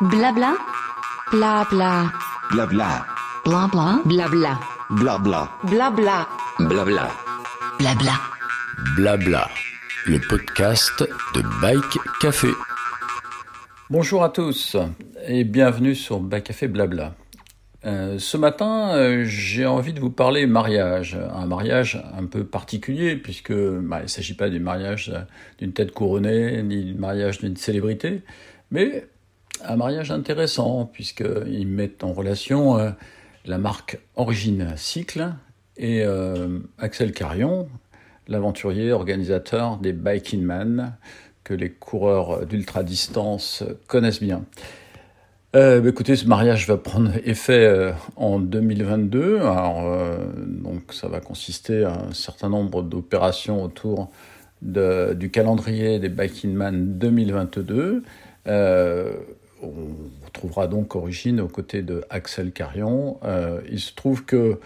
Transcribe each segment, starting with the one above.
Blabla. Blabla. Blabla. Blabla. Blabla. Blabla. Blabla. Blabla. Blabla. Blabla. Le podcast de Bike Café. Bonjour à tous et bienvenue sur Bike Café Blabla. Euh, ce matin, euh, j'ai envie de vous parler mariage, un mariage un peu particulier puisque bah, il ne s'agit pas du mariage d'une tête couronnée ni du mariage d'une célébrité, mais un mariage intéressant puisqu'ils mettent en relation euh, la marque Origine Cycle et euh, Axel Carion, l'aventurier organisateur des Biking Man que les coureurs d'ultra distance connaissent bien. Euh, bah, écoutez, ce mariage va prendre effet en 2022. Alors, euh, donc, ça va consister à un certain nombre d'opérations autour de, du calendrier des Biking Man 2022. Euh, on retrouvera donc Origine aux côtés de Axel Carion. Euh, il se trouve que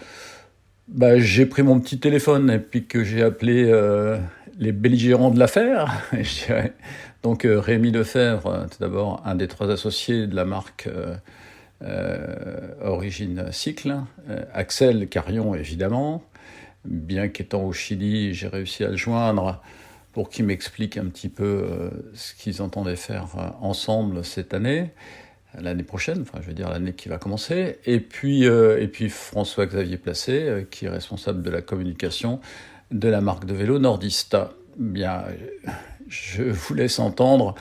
bah, j'ai pris mon petit téléphone et puis que j'ai appelé euh, les belligérants de l'affaire. Donc euh, Rémi Lefebvre, tout d'abord un des trois associés de la marque Origine Cycle, Axel Carion évidemment, bien qu'étant au Chili, j'ai réussi à le joindre pour qu'il m'explique un petit peu euh, ce qu'ils entendaient faire euh, ensemble cette année, l'année prochaine, enfin je veux dire l'année qui va commencer, et puis, euh, et puis François-Xavier Placé, qui est responsable de la communication de la marque de vélo Nordista. Bien, je vous laisse entendre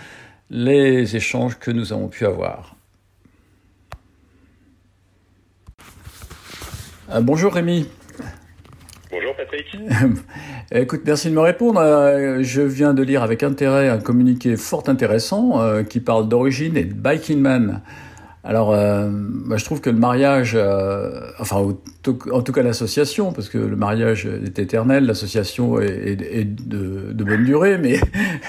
les échanges que nous avons pu avoir. Bonjour Rémi. Bonjour Patrick. Écoute, merci de me répondre. Euh, Je viens de lire avec intérêt un communiqué fort intéressant euh, qui parle d'origine et de Biking Man. Alors, euh, bah, je trouve que le mariage, euh, enfin, en tout cas l'association, parce que le mariage est éternel, l'association est, de, bonne durée, mais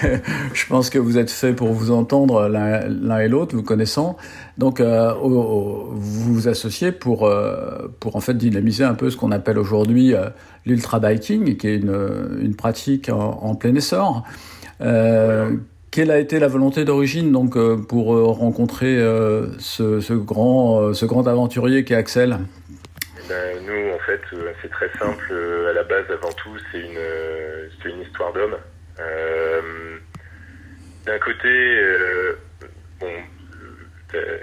je pense que vous êtes fait pour vous entendre l'un et l'autre, vous connaissant. Donc, euh, vous vous associez pour, euh, pour en fait dynamiser un peu ce qu'on appelle aujourd'hui euh, l'ultra biking, qui est une, une pratique en, en plein essor. Euh, Quelle a été la volonté d'origine donc euh, pour euh, rencontrer euh, ce, grand ce grand aventurier qui est Axel? Eh Ben, nous, en fait, c'est très simple. À la base, avant tout, c'est une, histoire d'homme. D'un côté, euh, bon,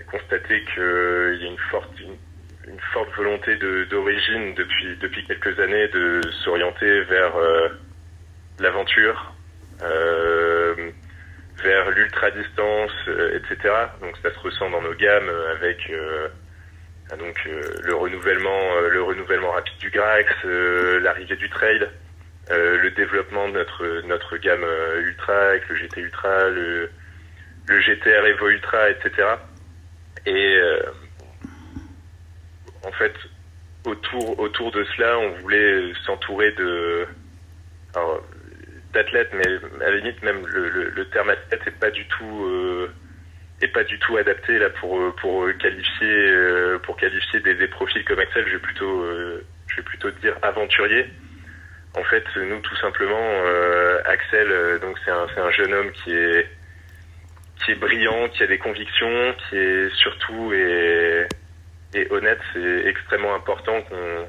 constaté qu'il y a une forte, volonté d'origine depuis, quelques années de s'orienter vers l'aventure, vers l'ultra-distance, euh, etc. Donc ça se ressent dans nos gammes euh, avec... euh, ah, donc le renouvellement, le renouvellement rapide du Grax, l'arrivée du trail, le développement de notre notre gamme ultra avec le GT Ultra, le le GTR Evo Ultra, etc. Et en fait, autour autour de cela, on voulait s'entourer de d'athlètes, mais à la limite même le, le, le terme athlète est pas du tout euh, est pas du tout adapté là pour euh, pour qualifier euh, pour qualifier des, des profils comme Axel. Je vais plutôt euh, je vais plutôt dire aventurier. En fait, nous tout simplement euh, Axel, euh, donc c'est un c'est un jeune homme qui est qui est brillant, qui a des convictions, qui est surtout et et honnête. C'est extrêmement important qu'on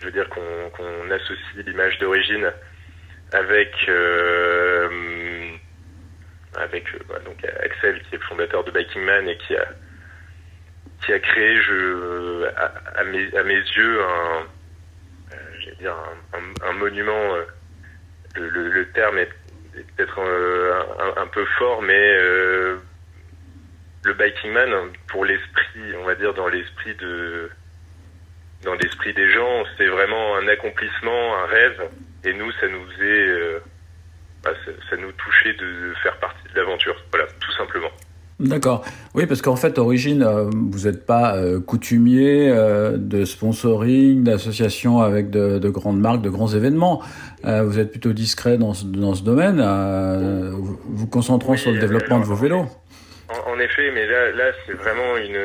je veux dire qu'on qu'on associe l'image d'origine avec euh, avec euh, bah, donc Axel qui est le fondateur de Biking Man et qui a qui a créé à, mes à mes yeux un euh, un, monument le, terme est, peut-être un, peu fort mais le Biking Man pour l'esprit on va dire dans l'esprit de dans l'esprit des gens c'est vraiment un accomplissement un rêve et nous ça nous faisait euh, bah, ça, ça, nous touchait de, de faire partie de l'aventure. Voilà, tout simplement. D'accord. Oui, parce qu'en fait, Origine, euh, vous n'êtes pas euh, coutumier euh, de sponsoring, d'association avec de, de, grandes marques, de grands événements. Vous êtes plutôt discret dans ce, dans ce domaine, vous, vous concentrant oui, sur le développement de vos vélos. En, en, effet, mais là, là c'est vraiment une.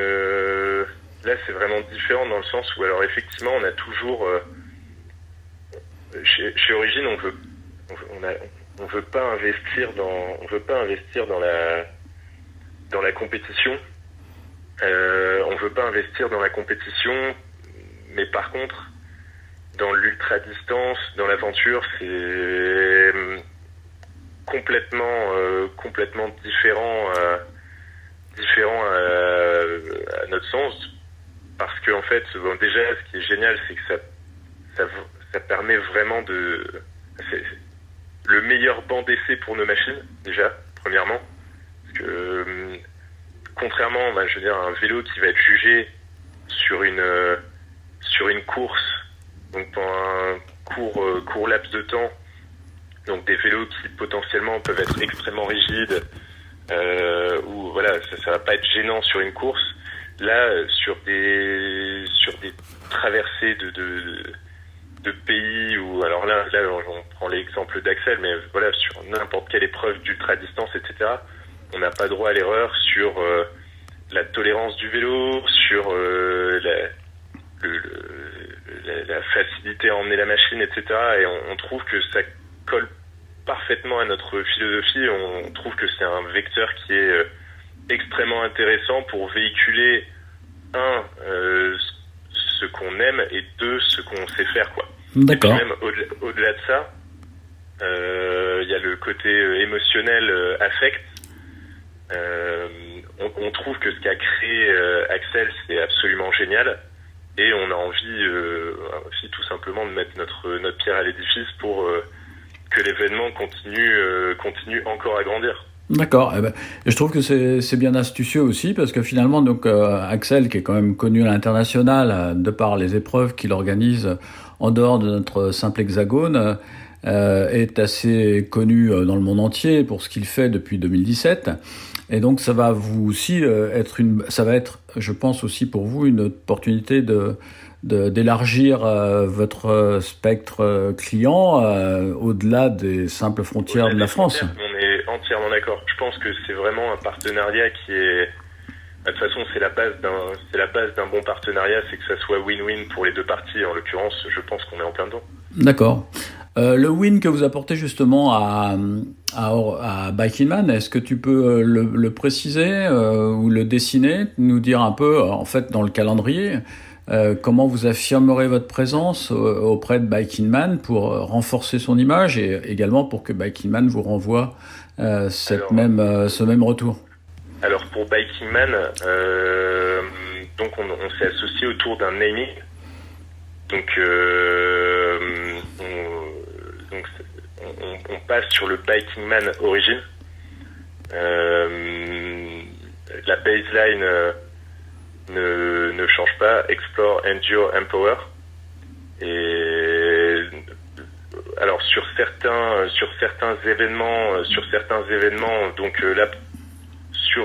Là, c'est vraiment différent dans le sens où, alors, effectivement, on a toujours. Chez, Origine, on veut, on, a, on veut pas investir dans, on veut pas investir dans la, dans la compétition. Euh, on veut pas investir dans la compétition, mais par contre, dans l'ultra distance, dans l'aventure, c'est euh, complètement, euh, complètement différent, euh, différent à, notre sens, parce que en fait, déjà, ce qui est génial, c'est que ça, ça, ça permet vraiment de, c'est le meilleur banc d'essai pour nos machines, déjà, premièrement, parce que euh, contrairement, bah, je veux dire, un vélo qui va être jugé sur une euh, sur une course, donc pendant un court euh, court laps de temps, donc des vélos qui potentiellement peuvent être extrêmement rigides, euh, ou voilà, ça, va pas être gênant sur une course. Là, sur des sur des traversées de de pays ou alors là là on prend l'exemple d'Axel mais voilà sur n'importe quelle épreuve d'ultra distance etc on n'a pas droit à l'erreur sur euh, la tolérance du vélo sur euh, la, la, facilité à emmener la machine etc et on, on, trouve que ça colle parfaitement à notre philosophie on trouve que c'est un vecteur qui est euh, extrêmement intéressant pour véhiculer un ce qu'on aime et deux ce qu'on sait faire quoi. D'accord. Même au-delà, au-delà de ça, il euh, y a le côté émotionnel euh, affect. Euh, on, on, trouve que ce qu'a créé Axel c'est absolument génial et on a envie aussi tout simplement de mettre notre notre pierre à l'édifice pour que l'événement continue continue encore à grandir. D'accord. Eh ben, je trouve que c'est bien astucieux aussi parce que finalement, donc euh, Axel, qui est quand même connu à l'international euh, de par les épreuves qu'il organise en dehors de notre simple hexagone, euh, est assez connu dans le monde entier pour ce qu'il fait depuis 2017. Et donc, ça va vous aussi être une, ça va être, je pense aussi pour vous, une opportunité de d'élargir euh, votre spectre client euh, au-delà des simples frontières de la France. On est entièrement d'accord. Je pense que c'est vraiment un partenariat qui est de toute façon, c'est la base d'un, c'est la base d'un bon partenariat, c'est que ça soit win-win pour les deux parties. En l'occurrence, je pense qu'on est en plein dedans. D'accord. Euh, le win que vous apportez justement à, à, à Man, est-ce que tu peux le, le préciser euh, ou le dessiner, nous dire un peu, en fait, dans le calendrier, euh, comment vous affirmerez votre présence auprès de Biking Man pour renforcer son image et également pour que Biking Man vous renvoie euh, cette Alors, même, euh, ce même retour? Alors pour Biking Man, euh, donc on, s'est associé autour d'un naming. Donc, on, donc on, passe sur le Biking Man Origin. la baseline ne, ne change pas. Explore, Endure, Empower. Et alors sur certains sur certains événements sur certains événements donc là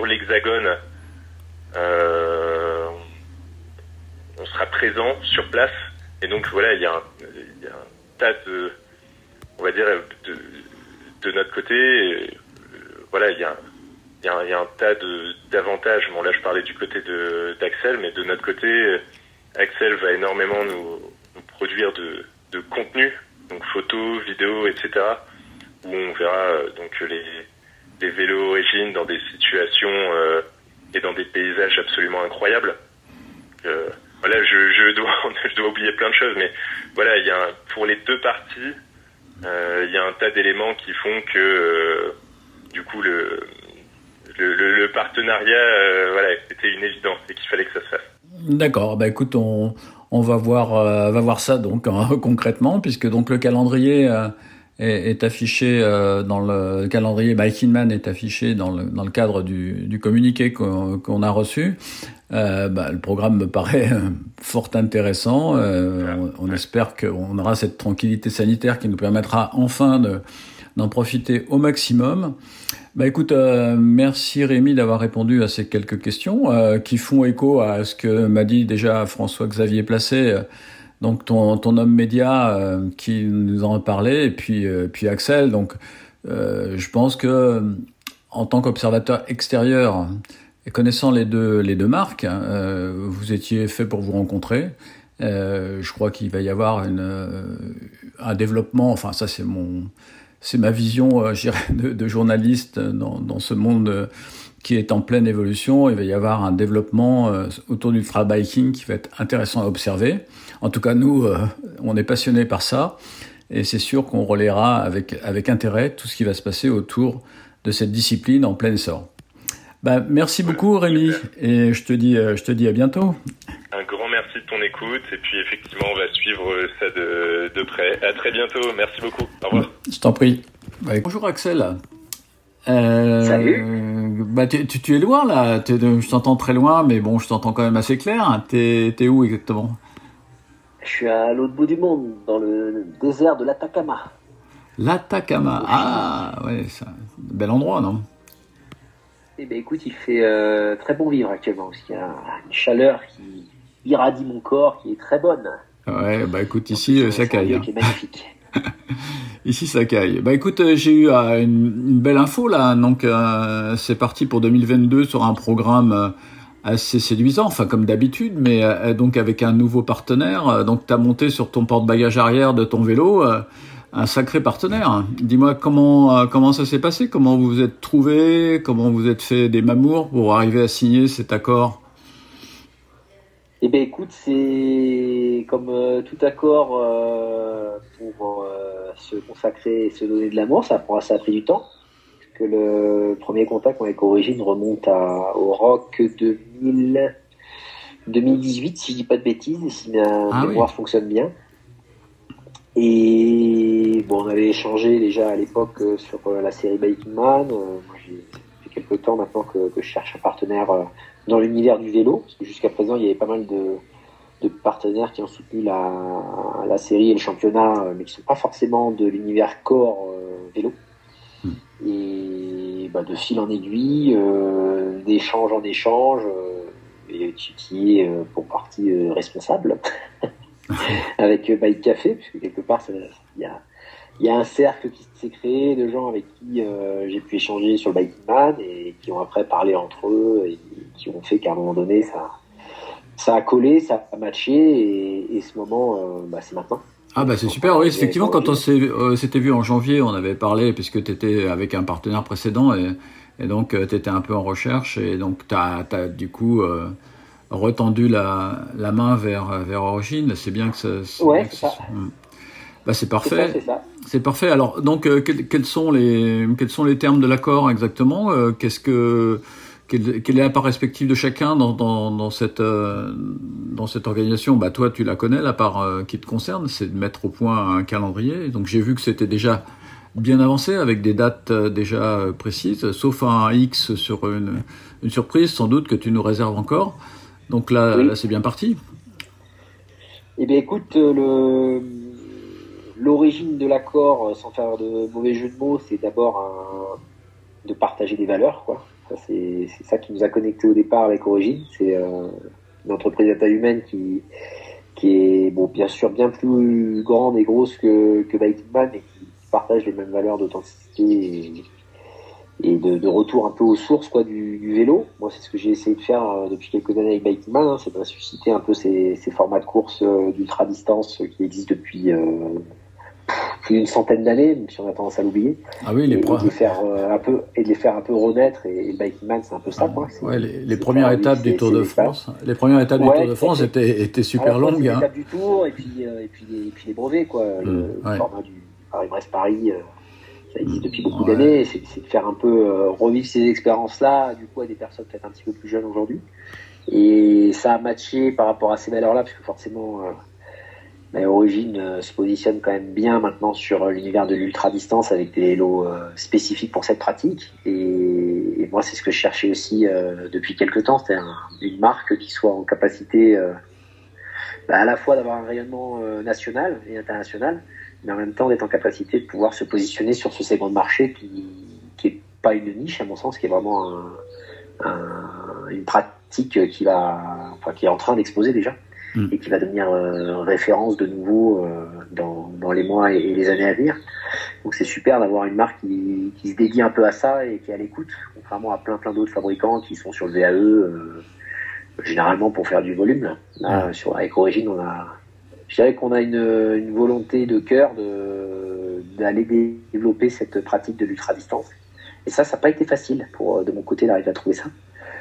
l'hexagone euh, on sera présent sur place et donc voilà il y a un, tas de on va dire de, notre côté euh, voilà il y a un, tas d'avantages bon là je parlais du côté d'Axel mais de notre côté Axel va énormément nous, nous produire de, de contenu donc photos, vidéos, etc. Où on verra euh, donc les, les vélos origines dans des situations euh, et dans des paysages absolument incroyables. Euh, voilà, je, dois, oublier plein de choses, mais voilà, il y a pour les deux parties, il y a un tas d'éléments qui font que du coup le, partenariat, voilà, c'était une évidence et qu'il fallait que ça se fasse. D'accord, bah écoute, on, va voir, euh, va voir ça donc hein, concrètement, puisque donc le calendrier euh, est, est, affiché euh, dans le, calendrier Biking Man est affiché dans le, dans le cadre du, du communiqué qu'on qu a reçu. Bah, le programme me paraît fort intéressant. on, on espère qu'on aura cette tranquillité sanitaire qui nous permettra enfin de d'en profiter au maximum. Bah écoute, euh, merci Rémi d'avoir répondu à ces quelques questions euh, qui font écho à ce que m'a dit déjà François-Xavier Placé, euh, donc ton, homme média euh, qui nous en a parlé, et puis, euh, puis Axel. Donc je pense que en tant qu'observateur extérieur et connaissant les deux, les deux marques, hein, vous étiez fait pour vous rencontrer. je crois qu'il va y avoir un développement, enfin ça c'est mon c'est ma vision, euh, de, de, journaliste dans, ce monde qui est en pleine évolution. Il va y avoir un développement autour du biking qui va être intéressant à observer. En tout cas, nous, on est passionnés par ça. Et c'est sûr qu'on relaiera avec, avec intérêt tout ce qui va se passer autour de cette discipline en plein essor. Bah, merci beaucoup Rémi et je te dis je te dis à bientôt. Un grand merci de ton écoute et puis effectivement on va suivre ça de, de près. À très bientôt, merci beaucoup. Au revoir. Je t'en prie. bonjour Axel. Euh, Salut. Bah, tu, tu, es loin là, je t'entends très loin, mais bon, je t'entends quand même assez clair. T'es es où exactement? Je suis à l'autre bout du monde, dans le désert de l'Atacama. L'Atacama, ah ouais, c'est un bel endroit, non? Eh bien, écoute, il fait euh, très bon vivre actuellement, parce qu'il y a une chaleur qui irradie mon corps, qui est très bonne. Ouais, bah écoute, ici, euh, ça caille. Qui est magnifique. ici, ça caille. Bah écoute, euh, j'ai eu une, belle info là, donc c'est parti pour 2022 sur un programme assez séduisant, enfin comme d'habitude, mais donc avec un nouveau partenaire. donc tu as monté sur ton porte-bagages arrière de ton vélo un sacré partenaire. Dis-moi comment euh, comment ça s'est passé, comment vous vous êtes trouvé, comment vous êtes fait des mamours pour arriver à signer cet accord? Eh bien, écoute, c'est comme euh, tout accord euh, pour se consacrer et se donner de l'amour, ça, prend, ça a pris du temps. Que le premier contact avec Origine remonte à, au rock 2000, 2018, si je dis pas de bêtises, si ma ah mémoire fonctionne bien. Et bon, on avait échangé déjà à l'époque euh, sur euh, la série Biking Man. Euh, moi, j'ai fait quelques temps maintenant que, que, je cherche un partenaire dans l'univers du vélo, parce que jusqu'à présent, il y avait pas mal de, de partenaires qui ont soutenu la, la, série et le championnat, mais qui sont pas forcément de l'univers corps vélo. Et bah, de fil en aiguille, euh, d'échange en échange, et qui est pour partie responsable. avec euh, Bike Café, puisque quelque part, il y a, y a, un cercle qui s'est créé de gens avec qui euh, j'ai pu échanger sur le Biking Man et qui ont après parlé entre eux et qui ont fait qu'à un moment donné, ça, ça a collé, ça a matché et, et ce moment, euh, bah, c'est maintenant. Ah bah c'est super, oui, effectivement, quand on s'était vu en janvier, on avait parlé, puisque tu étais avec un partenaire précédent, et, et donc tu étais un peu en recherche, et donc tu as, as, du coup retendu la, la main vers, vers Origine. C'est bien que ça. Ouais, c'est ça. Bah, c'est parfait. C'est parfait. Alors, donc, euh, quels, sont les, quels sont les termes de l'accord exactement? Euh, Qu'est-ce que quelle, est la part respective de chacun dans, dans, dans cette, euh, dans cette organisation? Bah, Toi, tu la connais, la part qui te concerne, c'est de mettre au point un calendrier. Donc, j'ai vu que c'était déjà bien avancé avec des dates déjà précises, sauf un X sur une, une surprise, sans doute, que tu nous réserves encore. Donc là, là c'est bien parti. Eh bien, écoute, euh, l'origine de l'accord, euh, sans faire de mauvais jeu de mots, c'est d'abord de partager des valeurs. Quoi. C'est, ça qui nous a connectés au départ avec Origine. C'est euh, une entreprise à taille humaine qui, qui est, bon, bien sûr, bien plus grande et grosse que, que Man et qui partage les mêmes valeurs d'authenticité et de, retour un peu aux sources quoi du, vélo. Moi, c'est ce que j'ai essayé de faire euh, depuis quelques années avec Bikeman, hein, c'est de ressusciter un peu ces, formats de course euh, d'ultra distance qui existent depuis plus d'une centaine d'années, même si on a tendance à l'oublier. Ah oui, les et, de les faire un peu et de les faire un peu renaître. Et, et c'est un peu ça, quoi. Ouais, les, premières étapes du Tour de France, les premières étapes du Tour de France étaient, étaient super longues. Hein. du Tour et puis et puis les, et puis les brevets, quoi. le, mmh, format du Paris-Brest-Paris ça existe depuis beaucoup d'années, c'est de faire un peu euh, revivre ces expériences-là, du coup, à des personnes peut-être un petit peu plus jeunes aujourd'hui. Et ça a matché par rapport à ces valeurs-là, parce que forcément, euh, bah, Origine euh, se positionne quand même bien maintenant sur l'univers de l'ultra-distance avec des vélos spécifiques pour cette pratique. Et, moi, c'est ce que je cherchais aussi depuis quelques temps, c'est une marque qui soit en capacité bah, à la fois d'avoir un rayonnement national et international, mais en même temps d'être en capacité de pouvoir se positionner sur ce segment de marché qui qui est pas une niche à mon sens, qui est vraiment un, une pratique qui va, qui est en train d'exposer déjà mm. et qui va devenir euh, référence de nouveau euh, dans, dans, les mois et, les années à venir. Donc c'est super d'avoir une marque qui, qui, se dédie un peu à ça et qui est à l'écoute, contrairement à plein plein d'autres fabricants qui sont sur le VAE. Euh, généralement pour faire du volume. Là, mm. sur, avec Origine, on a, je dirais qu'on a une, une, volonté de cœur d'aller développer cette pratique de l'ultra-distance Et ça, ça n'a pas été facile pour de mon côté d'arriver à trouver ça.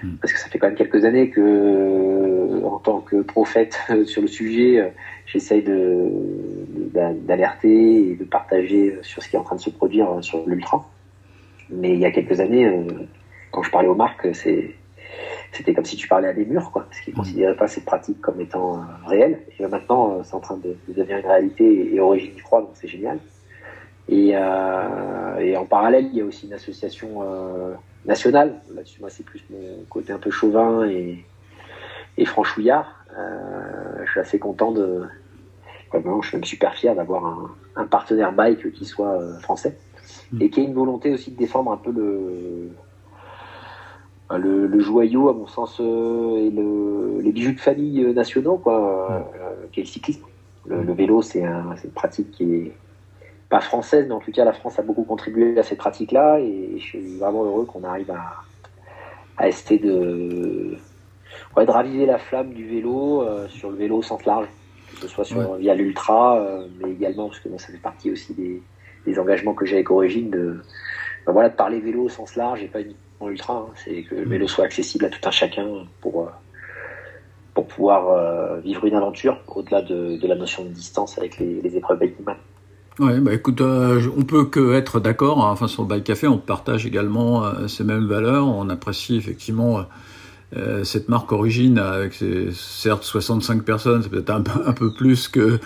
Hmm. Parce que ça fait quand même quelques années que, en tant que prophète sur le sujet, j'essaye de, d'alerter et de partager sur ce qui est en train de se produire sur l'ultra. Mais il y a quelques années, quand je parlais aux marques, c'était comme si tu parlais à des murs, quoi, parce qu'ils ne mm. considéraient pas cette pratique comme étant euh, réelle. Et maintenant, euh, c'est en train de, devenir une réalité et, origine du froid, donc c'est génial. Euh, et, en parallèle, il y a aussi une association nationale. Là-dessus, moi, c'est plus mon côté un peu chauvin et, et franchouillard. je suis assez content de. je suis même super fier d'avoir un, un, partenaire bike qui soit français mm. et qui ait une volonté aussi de défendre un peu le le, joyau, à mon sens, euh, et le, les bijoux de famille euh, nationaux, quoi, euh, qui est le cyclisme. Le, vélo, c'est un, une pratique qui est pas française, mais en tout cas, la France a beaucoup contribué à cette pratique-là, et je suis vraiment heureux qu'on arrive à, à essayer de, ouais, de raviver la flamme du vélo sur le vélo au sens large, que ce soit sur, via l'ultra, mais également, parce que moi, ça fait partie aussi des, des engagements que j'ai avec Origine, de, ben voilà, de parler vélo au sens large et pas uniquement ultra, hein. c'est que le vélo soit accessible à tout un chacun pour, euh, pour pouvoir euh, vivre une aventure au-delà de, la notion de distance avec les, épreuves Bikeman. Ouais, bah écoute, euh, on peut que être d'accord. Hein. Enfin, sur le Bike Café, on partage également ces mêmes valeurs. On apprécie effectivement cette marque Origine avec ses, certes 65 personnes, c'est peut-être un, peu plus que,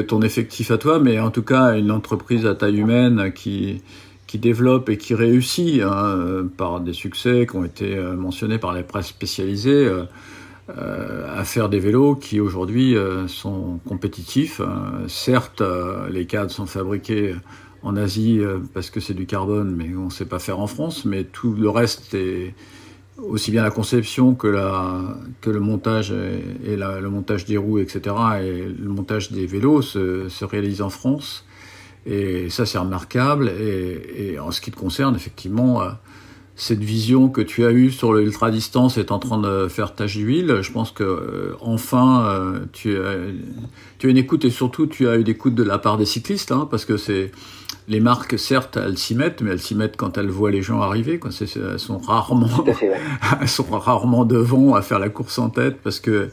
ton effectif à toi, mais en tout cas une entreprise à taille humaine qui qui développe et qui réussit hein, par des succès qui ont été euh, mentionnés par les presses spécialisées euh, euh, à faire des vélos qui aujourd'hui sont compétitifs. certes, les cadres sont fabriqués en Asie parce que c'est du carbone, mais on ne sait pas faire en France. Mais tout le reste est aussi bien la conception que, le montage et, le montage des roues, etc. et le montage des vélos se, se réalise en France. Et ça, c'est remarquable. Et, en ce qui te concerne, effectivement, euh, cette vision que tu as eue sur l'ultra distance est en train de faire tache d'huile. Je pense que euh, enfin, euh, tu, as, tu une écoute et surtout tu as une écoute de la part des cyclistes, hein, parce que c'est les marques, certes, elles s'y mettent, mais elles s'y mettent quand elles voient les gens arriver. Quoi. elles sont rarement, elles sont rarement devant à faire la course en tête, parce que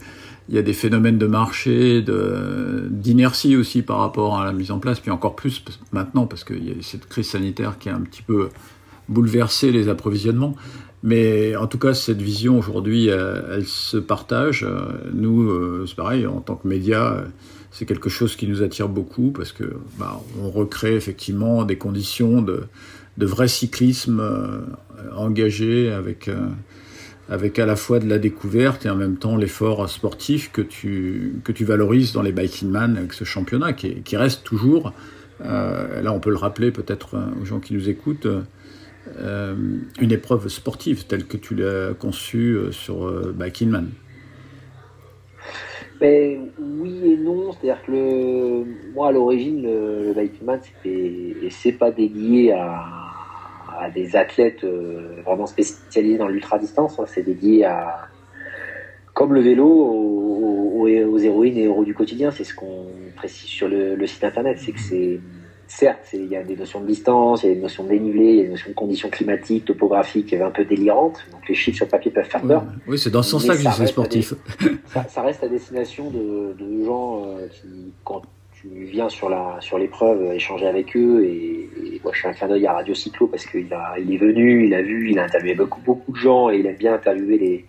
il y a des phénomènes de marché, d'inertie aussi par rapport à la mise en place, puis encore plus maintenant parce qu'il y a cette crise sanitaire qui a un petit peu bouleversé les approvisionnements. Mais en tout cas, cette vision aujourd'hui, elle, se partage. Nous, euh, c'est pareil, en tant que médias, c'est quelque chose qui nous attire beaucoup parce que bah, on recrée effectivement des conditions de, vrai cyclisme euh, engagé avec euh, avec à la fois de la découverte et en même temps l'effort sportif que tu, valorises dans les Biking Man avec ce championnat qui, reste toujours, euh, là on peut le rappeler peut-être aux gens qui nous écoutent, une épreuve sportive telle que tu l'as conçue sur Biking Man. Ben, oui et non, c'est-à-dire que le, moi à l'origine le, le Man c'est pas dédié à des athlètes euh, vraiment spécialisés dans l'ultra distance. Hein. C'est dédié à, comme le vélo, aux, héroïnes et héros du quotidien. C'est ce qu'on précise sur le, site internet. C'est que c'est certes, il y a des notions de distance, il y a des notions de dénivelé, il y a des notions de conditions climatiques, topographiques un peu délirantes. Donc les chiffres sur papier peuvent faire peur. Oui, c'est dans ce sens-là que je suis sportif. ça, reste à destination de, gens euh, qui, quand tu viens sur la sur l'épreuve, échanger avec eux et, moi je fais un clin d'œil à Radio Cyclo parce qu'il il est venu, il a vu, il a interviewé beaucoup beaucoup de gens et il aime bien interviewer les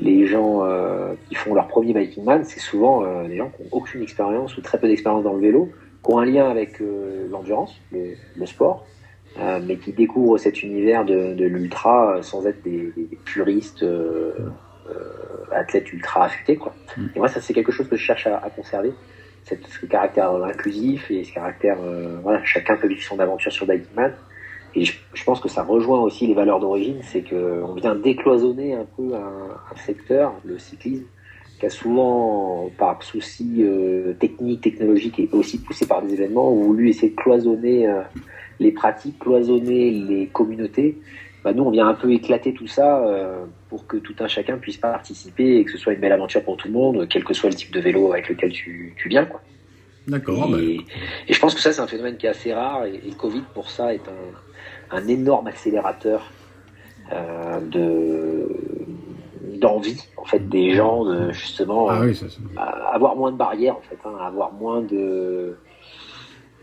les gens euh, qui font leur premier biking man, c'est souvent euh, des gens qui n'ont aucune expérience ou très peu d'expérience dans le vélo, ont un lien avec euh, l'endurance, le, sport, mais qui découvrent cet univers de, de l'ultra sans être des, des, puristes athlètes ultra affûtés. Quoi. Mm. Et moi, ça c'est quelque chose que je cherche à, à conserver ce caractère inclusif et ce caractère, euh, voilà, chacun peut vivre son aventure sur Man. Et je, pense que ça rejoint aussi les valeurs d'origine, c'est qu'on vient décloisonner un peu un, secteur, le cyclisme, qui a souvent, par souci euh, technique, technologique et aussi poussé par des événements, voulu essayer de cloisonner euh, les pratiques, cloisonner les communautés. Bah, nous, on vient un peu éclater tout ça pour que tout un chacun puisse participer et que ce soit une belle aventure pour tout le monde, quel que soit le type de vélo avec lequel tu, tu viens. Quoi. D'accord. Et, bah, et je pense que ça, c'est un phénomène qui est assez rare. Et, et Covid, pour ça, est un, un énorme accélérateur euh, de d'envie en fait des gens de justement ah oui, ça, c'est- à- avoir moins de barrières en fait, hein, avoir moins de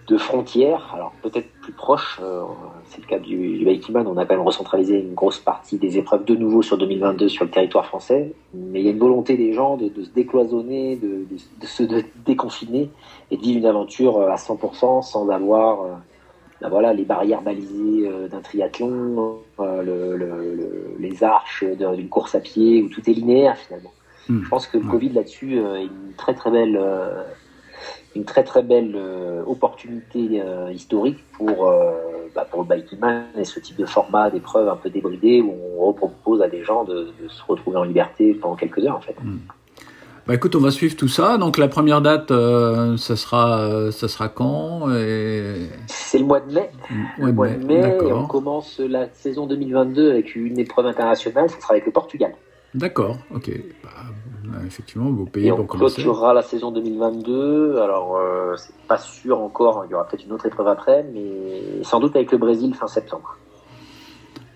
de frontières. Alors peut-être plus proches. euh, c'est le cas du, du Bikeman. On a quand même recentralisé une grosse partie des épreuves de nouveau sur 2022 sur le territoire français. Mais il y a une volonté des gens de, de se décloisonner, de, de, de se déconfiner et de vivre une aventure euh, à 100% sans avoir euh, ben voilà, les barrières balisées euh, d'un triathlon, euh, le, le- le- les arches d'une course à pied où tout est linéaire finalement. Hmm. Je pense que le Ouais. Covid là-dessus euh, est une très très belle, euh, une très très belle euh, opportunité euh, historique pour euh, bah, pour le et ce type de format d'épreuve un peu débridé où on propose à des gens de, de se retrouver en liberté pendant quelques heures en fait. Bah écoute, on va suivre tout ça. Donc la première date, euh, ça sera, euh, ça sera quand et... C'est le mois de mai. Ouais, Le mois de mai, et on commence la saison 2022 avec une épreuve internationale, ce sera avec le Portugal. D'accord. Ok. Bah, euh, effectivement, Et on pour commencer. clôturera la saison 2022. Alors, euh, c'est pas sûr encore, il y aura peut-être une autre épreuve après, mais sans doute avec le Brésil fin septembre.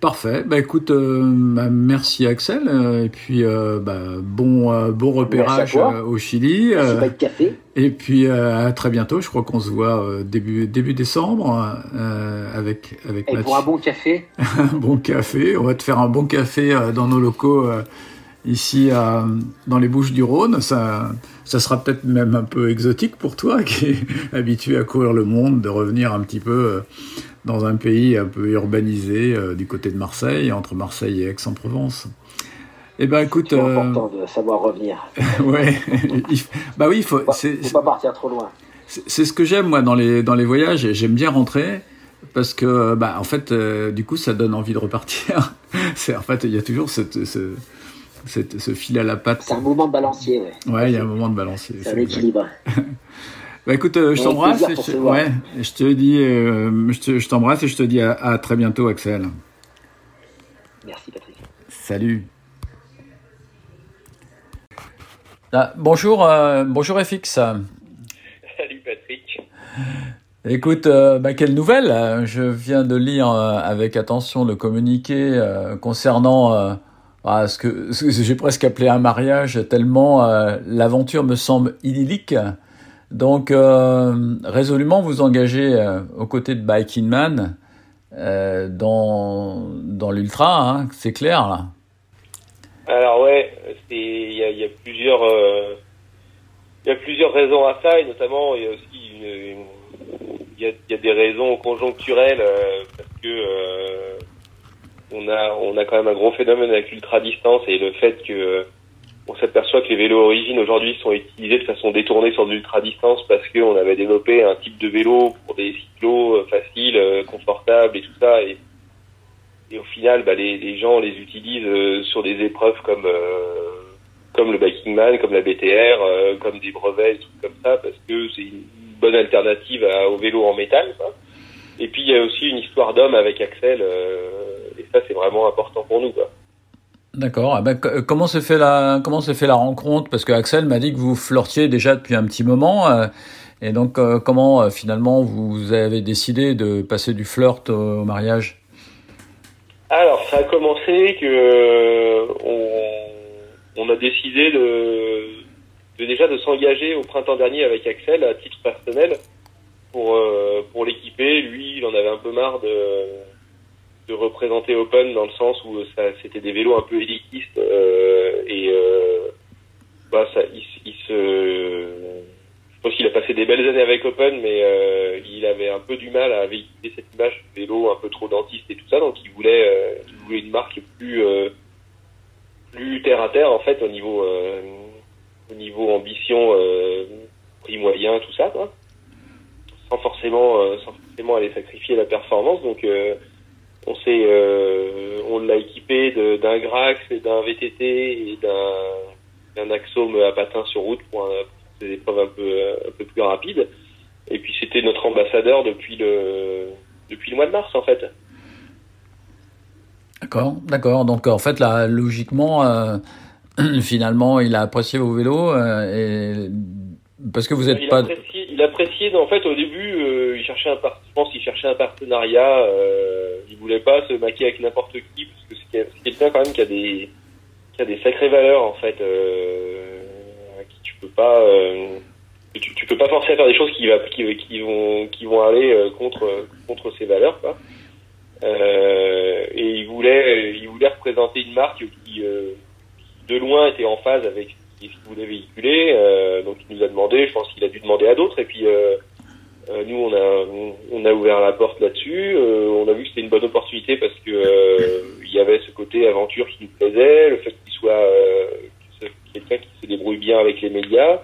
Parfait. Bah écoute, euh, bah, merci Axel. euh, et puis euh, bah, bon, bon repérage Merci au Chili. Euh, pas de café. et puis à très bientôt. Je crois qu'on se voit début début décembre euh, avec avec Et Mathieu. pour un bon café, un bon café. On va te faire un bon café dans nos locaux ici à- dans les Bouches du Rhône. Ça, ça sera peut-être même un peu exotique pour toi qui est habitué à courir le monde, de revenir un petit peu euh, dans un pays un peu urbanisé euh, du côté de Marseille, entre Marseille et Aix-en-Provence. Eh ben écoute, c'est euh, important de savoir revenir. ouais, bah oui, il faut. Faut c'est- faut pas partir trop loin. c'est c'est ce que j'aime moi dans les dans les voyages. J'aime bien rentrer parce que bah en fait euh, du coup ça donne envie de repartir. C'est en fait il y a toujours cette, ce cette- ce fil à la patte. C'est un moment de balancier, ouais. Ouais, il y a un moment de balancer. C'est un équilibre. Bah écoute, euh, je t'embrasse. et Je, ouais, et je te dis, euh, je te- je t'embrasse et je te dis à, à très bientôt, Axel. Merci Patrick. Salut. Ah, bonjour, euh, bonjour FX. Salut Patrick. Écoute, euh, bah, quelle nouvelle Je viens de lire euh, avec attention le communiqué euh, concernant euh, ah, ce, que, j'ai presque appelé un mariage, tellement euh, l'aventure me semble idyllique. Donc, euh, résolument vous engagez euh, aux côtés de Biking Man dans, dans l'ultra, hein, c'est clair là. Alors ouais, il y a, plusieurs y a plusieurs raisons à ça et notamment il y a aussi y a, des raisons conjoncturelles parce que on a on a quand même un gros phénomène avec l'ultra distance et le fait que euh, on s'aperçoit que les vélos origines aujourd'hui sont utilisés de façon détournée sur de l'ultra distance parce qu'on avait développé un type de vélo pour des cyclos euh, faciles, euh, confortables et tout ça et et au final, bah, les, les gens les utilisent sur des épreuves comme comme le Biking Man, comme la BTR, comme des brevets, des trucs comme ça, parce que c'est une bonne alternative au vélo en métal. Et puis il y a aussi une histoire d'homme avec Axel, euh, et ça c'est vraiment important pour nous. Quoi. D'accord. Ah ben, co- comment s'est fait la comment s'est fait la rencontre? Parce que Axel m'a dit que vous flirtiez déjà depuis un petit moment. euh, et donc, euh, comment euh, finalement vous avez décidé de passer du flirt au, au mariage? Alors ça a commencé que euh, on, on a décidé de, de déjà de s'engager au printemps dernier avec Axel à titre personnel pour euh, pour l'équiper. Lui, il en avait un peu marre de de représenter Open dans le sens où ça c'était des vélos un peu élitistes euh, et euh, bah ça il, se je pense qu'il a passé des belles années avec Open mais il avait un peu du mal à véhiculer cette image de vélo un peu trop dentiste et tout ça donc il voulait voulait une marque plus plus terre à terre en fait au niveau au niveau ambition prix moyen tout ça quoi sans forcément euh, sans forcément aller sacrifier la performance donc euh, on s'est euh, on l'a équipé d'un Grax et d'un VTT et d'un d'un Axome à patins sur route pour, un, pour des épreuves un peu un peu plus rapides et puis c'était notre ambassadeur depuis le depuis le mois de mars en fait D'accord, d'accord. Donc en fait, là, logiquement, euh, finalement, il a apprécié vos vélos euh, et parce que vous n'êtes pas. Il appréciait, en fait, au début, euh, il cherchait un je pense un partenariat. Euh, il voulait pas se maquiller avec n'importe qui, parce que c'est quelqu'un quand même qui a des, a des sacrées valeurs, en fait, euh, qui tu peux pas, euh, tu, peux pas forcer à faire des choses qui, vont, aller euh, contre, contre ses valeurs, quoi. Et il voulait, il voulait représenter une marque qui, de loin, était en phase avec ce qu'il voulait véhiculer. donc il nous a demandé, je pense qu'il a dû demander à d'autres, et puis euh, nous, on a, ouvert la porte là-dessus. Euh, on a vu que c'était une bonne opportunité parce que euh, il y avait ce côté aventure qui nous plaisait, le fait qu'il soit quelqu'un qui se débrouille bien avec les médias,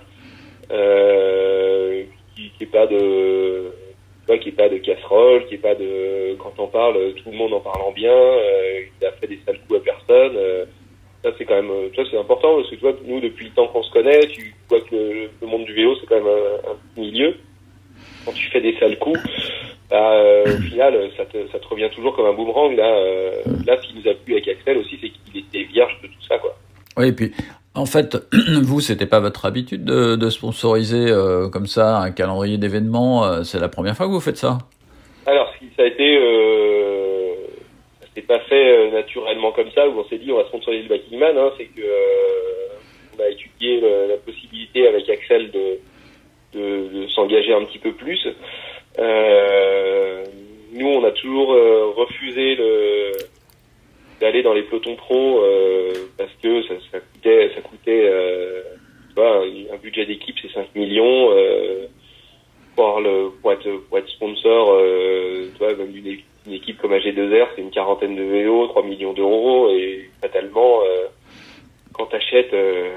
qui n'ait pas de qui pas de casserole, qui est pas de quand on parle tout le monde en parlant bien, qui a fait des sales coups à personne. Ça c'est quand même ça c'est important parce que tu vois nous depuis le temps qu'on se connaît, tu vois que le, monde du vélo c'est quand même un, un milieu quand tu fais des sales coups, bah, euh, au final, ça te, ça te revient toujours comme un boomerang. Là, euh, là, ce qui nous a plu avec Axel aussi, c'est qu'il était vierge de tout ça, quoi. Oui, et puis, en fait, vous, c'était pas votre habitude de, de sponsoriser euh, comme ça un calendrier d'événements. c'est la première fois que vous faites ça? Alors, ça a été, euh, pas fait naturellement comme ça où on s'est dit on va sponsoriser le Biking Man. Hein, c'est que on a étudié la possibilité avec Axel de s'engager un petit peu plus. Euh, nous, on a toujours euh, refusé le d'aller dans les pelotons pro euh, parce que ça, coûtait ça coûtait euh, un budget d'équipe c'est 5 millions euh, pour le pour être sponsor euh, tu vois même une, une équipe comme AG2R c'est une quarantaine de vélos 3 millions d'euros et fatalement euh, quand t'achètes euh,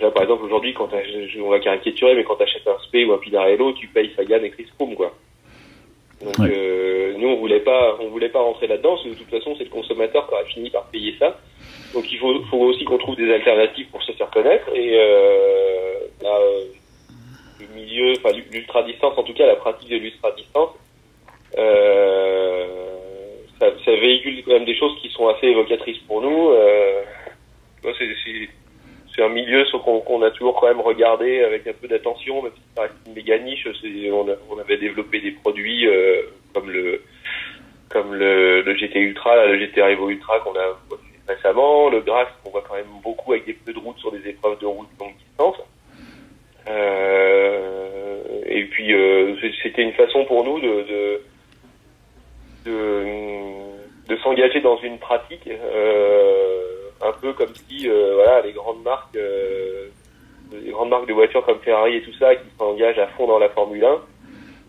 Là, par exemple, aujourd'hui, quand on va caricaturer, mais quand tu achètes un SP ou un Pinarello, tu payes Sagan et Chris Froome, quoi. Donc, euh, nous, on voulait pas, on voulait pas rentrer là-dedans, parce que de toute façon, c'est le consommateur qui aura fini par payer ça. Donc, il faut, faut aussi qu'on trouve des alternatives pour se faire connaître. Et euh, là, le milieu, enfin, l'ultra distance, en tout cas, la pratique de l'ultra distance, ça, ça, véhicule quand même des choses qui sont assez évocatrices pour nous. Euh, c'est un milieu qu'on a toujours quand même regardé avec un peu d'attention, même si ça reste une méga niche. On, avait développé des produits euh, comme le comme le, le GT Ultra, le GT Revo Ultra qu'on a récemment, le Grax qu'on voit quand même beaucoup avec des pneus de route sur des épreuves de route longue distance. Euh, et puis euh, c'était une façon pour nous de, de, de, s'engager dans une pratique. Euh, un peu comme si euh, voilà les grandes marques euh, les grandes marques de voitures comme Ferrari et tout ça qui s'engagent à fond dans la Formule 1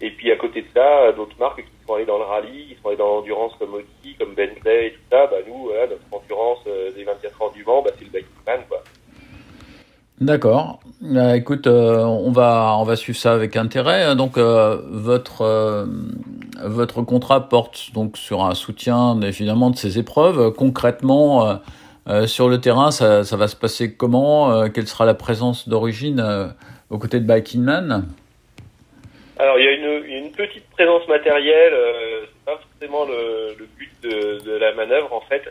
et puis à côté de ça d'autres marques qui sont allées dans le rallye qui sont allées dans l'endurance comme Audi comme Bentley et tout ça bah nous notre endurance des 24 heures du Mans bah, c'est le Man quoi D'accord. Bah, écoute, on va on va suivre ça avec intérêt. Donc votre votre contrat porte donc sur un soutien évidemment de ces épreuves. Concrètement, euh, sur le terrain, ça, va se passer comment? Euh, Quelle sera la présence d'origine euh, aux côtés de Man Alors, il y a une, petite présence matérielle. Euh, c'est pas forcément le, but de, la manœuvre, en fait.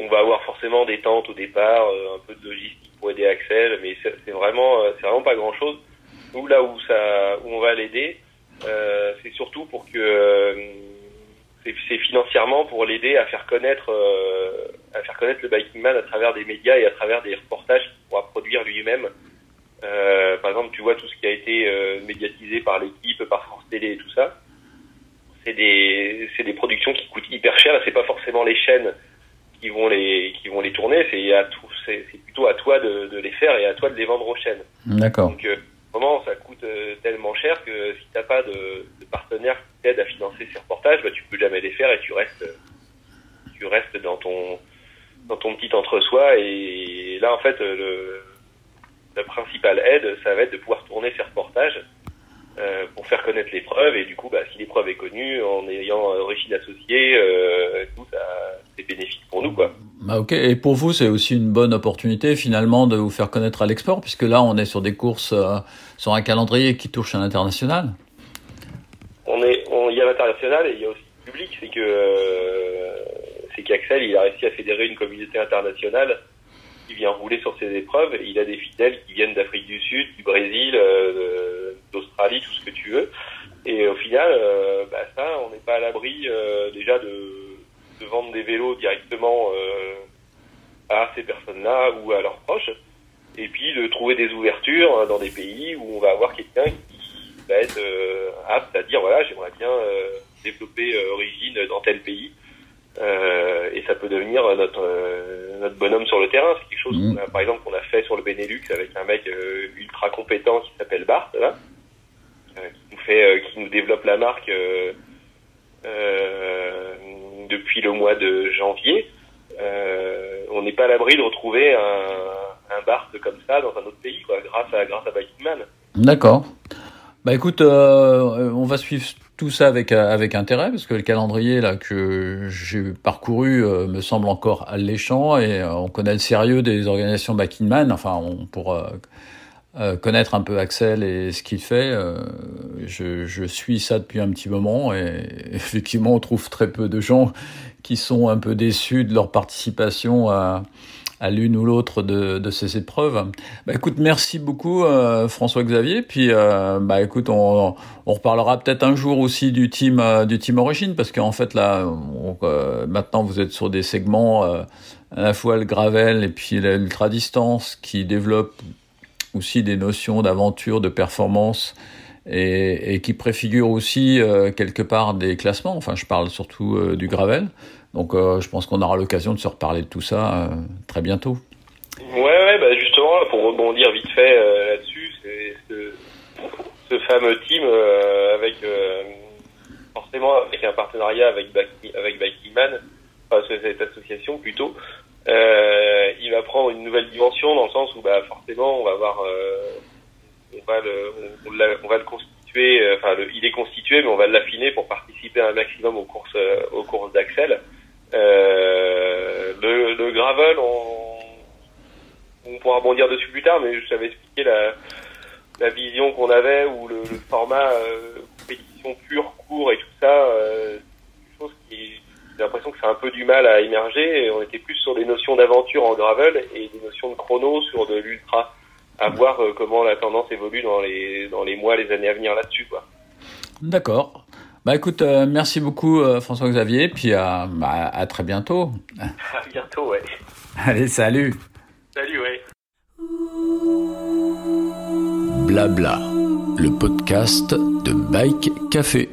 On va avoir forcément des tentes au départ, un peu de logistique pour aider Axel, mais c'est vraiment, c'est vraiment pas grand-chose. Nous, là où ça, où on va l'aider, c'est surtout pour que c'est financièrement pour l'aider à faire connaître euh, à faire connaître le biking man à travers des médias et à travers des reportages qu'il pourra produire lui-même. Euh, par exemple, tu vois tout ce qui a été euh, médiatisé par l'équipe, par France Télé et tout ça. C'est des c'est des productions qui coûtent hyper cher c'est pas forcément les chaînes qui vont les qui vont les tourner. C'est à c'est plutôt à toi de, de, les faire et à toi de les vendre aux chaînes. D'accord. Donc vraiment ça coûte tellement cher que si t'as pas de, de partenaire qui t'aide à financer ces reportages, bah, tu peux jamais les faire et tu restes, tu restes dans ton, dans ton petit entre-soi. Et là, en fait, le, la principale aide, ça va être de pouvoir tourner ces reportages euh, pour faire connaître l'épreuve. Et du coup, bah, si l'épreuve est connue, en ayant euh, tout ça, c'est bénéfique pour nous, quoi. Bah ok, et pour vous, c'est aussi une bonne opportunité finalement de vous faire connaître à l'export, puisque là, on est sur des courses, euh, sur un calendrier qui touche à l'international on est, il y a l'international et il y a aussi le public. C'est que, euh, c'est qu'Axel, il a réussi à fédérer une communauté internationale qui vient rouler sur ses épreuves. Et il a des fidèles qui viennent d'Afrique du Sud, du Brésil, d'Australie, tout ce que tu veux. Et au final, bah, ça, on n'est pas à l'abri déjà de, de, vendre des vélos directement à ces personnes-là ou à leurs proches. Et puis de trouver des ouvertures dans des pays où on va avoir quelqu'un qui va être apte à dire voilà, j'aimerais bien développer origine dans tel pays. Euh, et ça peut devenir notre euh, notre bonhomme sur le terrain. C'est quelque chose, mmh. par exemple, qu'on a fait sur le Benelux avec un mec euh, ultra compétent qui s'appelle Bart, là, qui nous fait, qui nous développe la marque depuis le mois de janvier. on n'est pas à l'abri de retrouver un, un comme ça dans un autre pays, grâce à grâce à Bikeman. D'accord. Bah écoute, on va suivre tout ça avec euh, avec intérêt parce que le calendrier là que j'ai parcouru euh, me semble encore alléchant et euh, on connaît le sérieux des organisations Backingman. Enfin, on pour connaître un peu Axel et ce qu'il fait. Je, je, suis ça depuis un petit moment et effectivement on trouve très peu de gens qui sont un peu déçus de leur participation à l'une ou l'autre de, ces épreuves. Bah, écoute, merci beaucoup euh, François Xavier. Puis euh, bah écoute, on, reparlera peut-être un jour aussi du team euh, du team Origine parce qu'en fait là, maintenant vous êtes sur des segments à la fois le gravel et puis l'ultra distance qui développent aussi des notions d'aventure, de performance. Et, qui préfigure aussi quelque part des classements. Enfin, je parle surtout du gravel. Donc euh, je pense qu'on aura l'occasion de se reparler de tout ça euh, très bientôt. Ouais, ouais, bah justement, pour rebondir vite fait euh, là-dessus, ce, fameux team avec forcément avec un partenariat avec Bikiman, enfin cette association plutôt, il va prendre une nouvelle dimension dans le sens où bah forcément on va avoir le on, va le constituer, enfin il est constitué mais on va l'affiner pour participer un maximum aux courses aux d'Axel. Euh, le, gravel, on, pourra rebondir dessus plus tard, mais je t'avais expliqué la, vision qu'on avait ou le, format euh, compétition pure, court et tout ça. Euh, chose qui j'ai l'impression que c'est un peu du mal à émerger. Et on était plus sur des notions d'aventure en gravel et des notions de chrono sur de l'ultra. À voir euh, comment la tendance évolue dans les dans les mois, les années à venir là-dessus, quoi. D'accord. Bah écoute, euh, merci beaucoup euh, François-Xavier, puis euh, bah, à très bientôt. À bientôt, ouais. Allez, salut. Salut, ouais. Blabla, le podcast de Bike Café.